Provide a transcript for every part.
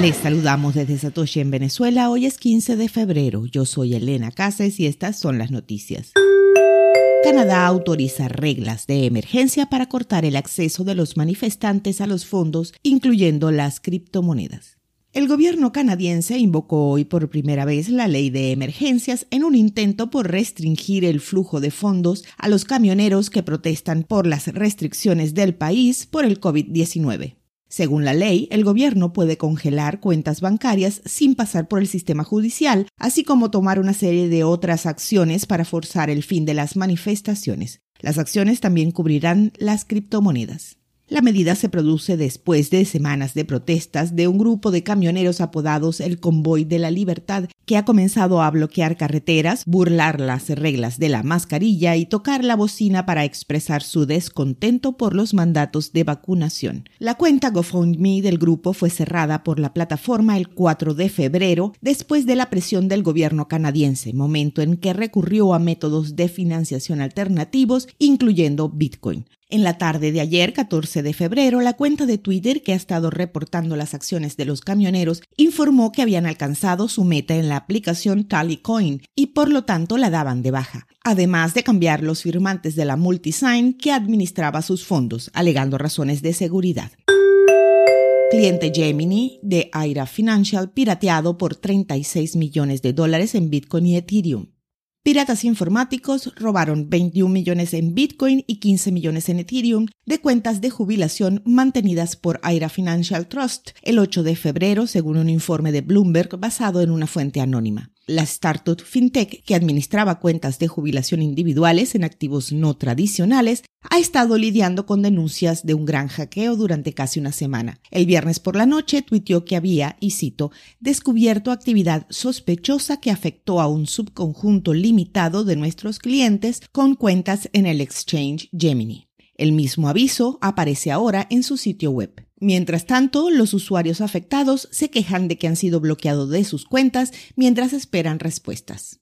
Les saludamos desde Satoshi en Venezuela. Hoy es 15 de febrero. Yo soy Elena Casas y estas son las noticias. Canadá autoriza reglas de emergencia para cortar el acceso de los manifestantes a los fondos, incluyendo las criptomonedas. El gobierno canadiense invocó hoy por primera vez la ley de emergencias en un intento por restringir el flujo de fondos a los camioneros que protestan por las restricciones del país por el COVID-19. Según la ley, el gobierno puede congelar cuentas bancarias sin pasar por el sistema judicial, así como tomar una serie de otras acciones para forzar el fin de las manifestaciones. Las acciones también cubrirán las criptomonedas. La medida se produce después de semanas de protestas de un grupo de camioneros apodados el Convoy de la Libertad, que ha comenzado a bloquear carreteras, burlar las reglas de la mascarilla y tocar la bocina para expresar su descontento por los mandatos de vacunación. La cuenta GoFundMe del grupo fue cerrada por la plataforma el 4 de febrero después de la presión del gobierno canadiense, momento en que recurrió a métodos de financiación alternativos, incluyendo Bitcoin. En la tarde de ayer, 14 de febrero, la cuenta de Twitter que ha estado reportando las acciones de los camioneros informó que habían alcanzado su meta en la aplicación Tallycoin y por lo tanto la daban de baja, además de cambiar los firmantes de la Multisign que administraba sus fondos, alegando razones de seguridad. Cliente Gemini de Aira Financial pirateado por 36 millones de dólares en Bitcoin y Ethereum. Piratas informáticos robaron 21 millones en Bitcoin y 15 millones en Ethereum de cuentas de jubilación mantenidas por Aira Financial Trust el 8 de febrero, según un informe de Bloomberg basado en una fuente anónima. La startup FinTech, que administraba cuentas de jubilación individuales en activos no tradicionales, ha estado lidiando con denuncias de un gran hackeo durante casi una semana. El viernes por la noche tuiteó que había, y cito, descubierto actividad sospechosa que afectó a un subconjunto limitado de nuestros clientes con cuentas en el exchange Gemini. El mismo aviso aparece ahora en su sitio web. Mientras tanto, los usuarios afectados se quejan de que han sido bloqueados de sus cuentas mientras esperan respuestas.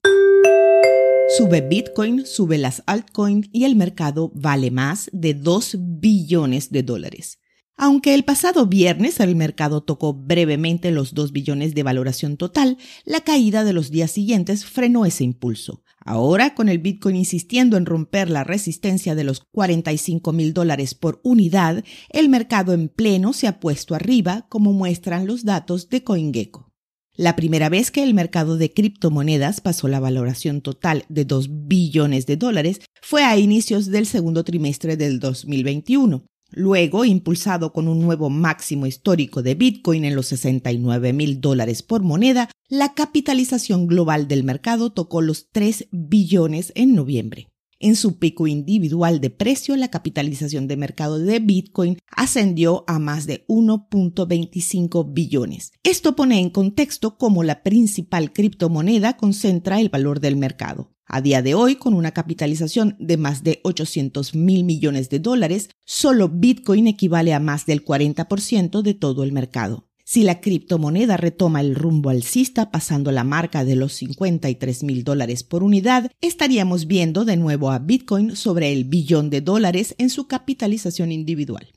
Sube Bitcoin, sube las altcoins y el mercado vale más de 2 billones de dólares. Aunque el pasado viernes el mercado tocó brevemente los 2 billones de valoración total, la caída de los días siguientes frenó ese impulso. Ahora, con el Bitcoin insistiendo en romper la resistencia de los 45 mil dólares por unidad, el mercado en pleno se ha puesto arriba, como muestran los datos de CoinGecko. La primera vez que el mercado de criptomonedas pasó la valoración total de 2 billones de dólares fue a inicios del segundo trimestre del 2021, Luego, impulsado con un nuevo máximo histórico de Bitcoin en los 69 mil dólares por moneda, la capitalización global del mercado tocó los 3 billones en noviembre. En su pico individual de precio, la capitalización de mercado de Bitcoin ascendió a más de 1.25 billones. Esto pone en contexto cómo la principal criptomoneda concentra el valor del mercado. A día de hoy, con una capitalización de más de 800 mil millones de dólares, solo Bitcoin equivale a más del 40% de todo el mercado. Si la criptomoneda retoma el rumbo alcista pasando la marca de los 53 mil dólares por unidad, estaríamos viendo de nuevo a Bitcoin sobre el billón de dólares en su capitalización individual.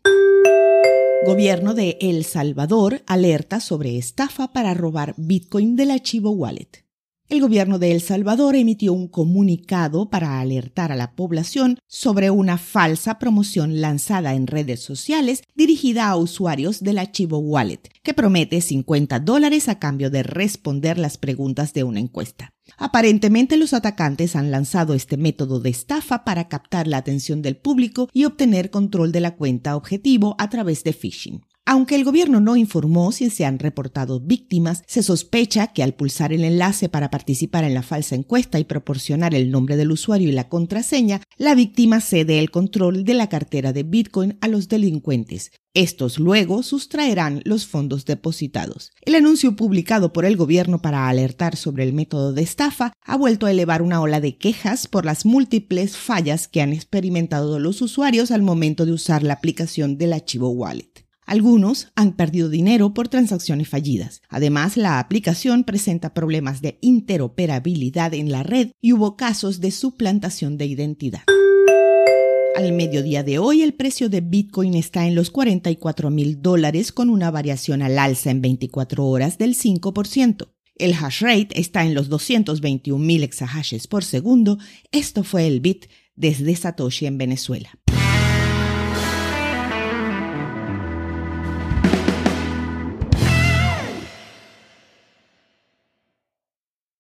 Gobierno de El Salvador alerta sobre estafa para robar Bitcoin del archivo Wallet. El gobierno de El Salvador emitió un comunicado para alertar a la población sobre una falsa promoción lanzada en redes sociales dirigida a usuarios del archivo Wallet, que promete 50 dólares a cambio de responder las preguntas de una encuesta. Aparentemente los atacantes han lanzado este método de estafa para captar la atención del público y obtener control de la cuenta objetivo a través de phishing. Aunque el gobierno no informó si se han reportado víctimas, se sospecha que al pulsar el enlace para participar en la falsa encuesta y proporcionar el nombre del usuario y la contraseña, la víctima cede el control de la cartera de Bitcoin a los delincuentes. Estos luego sustraerán los fondos depositados. El anuncio publicado por el gobierno para alertar sobre el método de estafa ha vuelto a elevar una ola de quejas por las múltiples fallas que han experimentado los usuarios al momento de usar la aplicación del archivo Wallet. Algunos han perdido dinero por transacciones fallidas. Además, la aplicación presenta problemas de interoperabilidad en la red y hubo casos de suplantación de identidad. Al mediodía de hoy, el precio de Bitcoin está en los 44 mil dólares con una variación al alza en 24 horas del 5%. El hash rate está en los 221 mil exahashes por segundo. Esto fue el Bit desde Satoshi en Venezuela.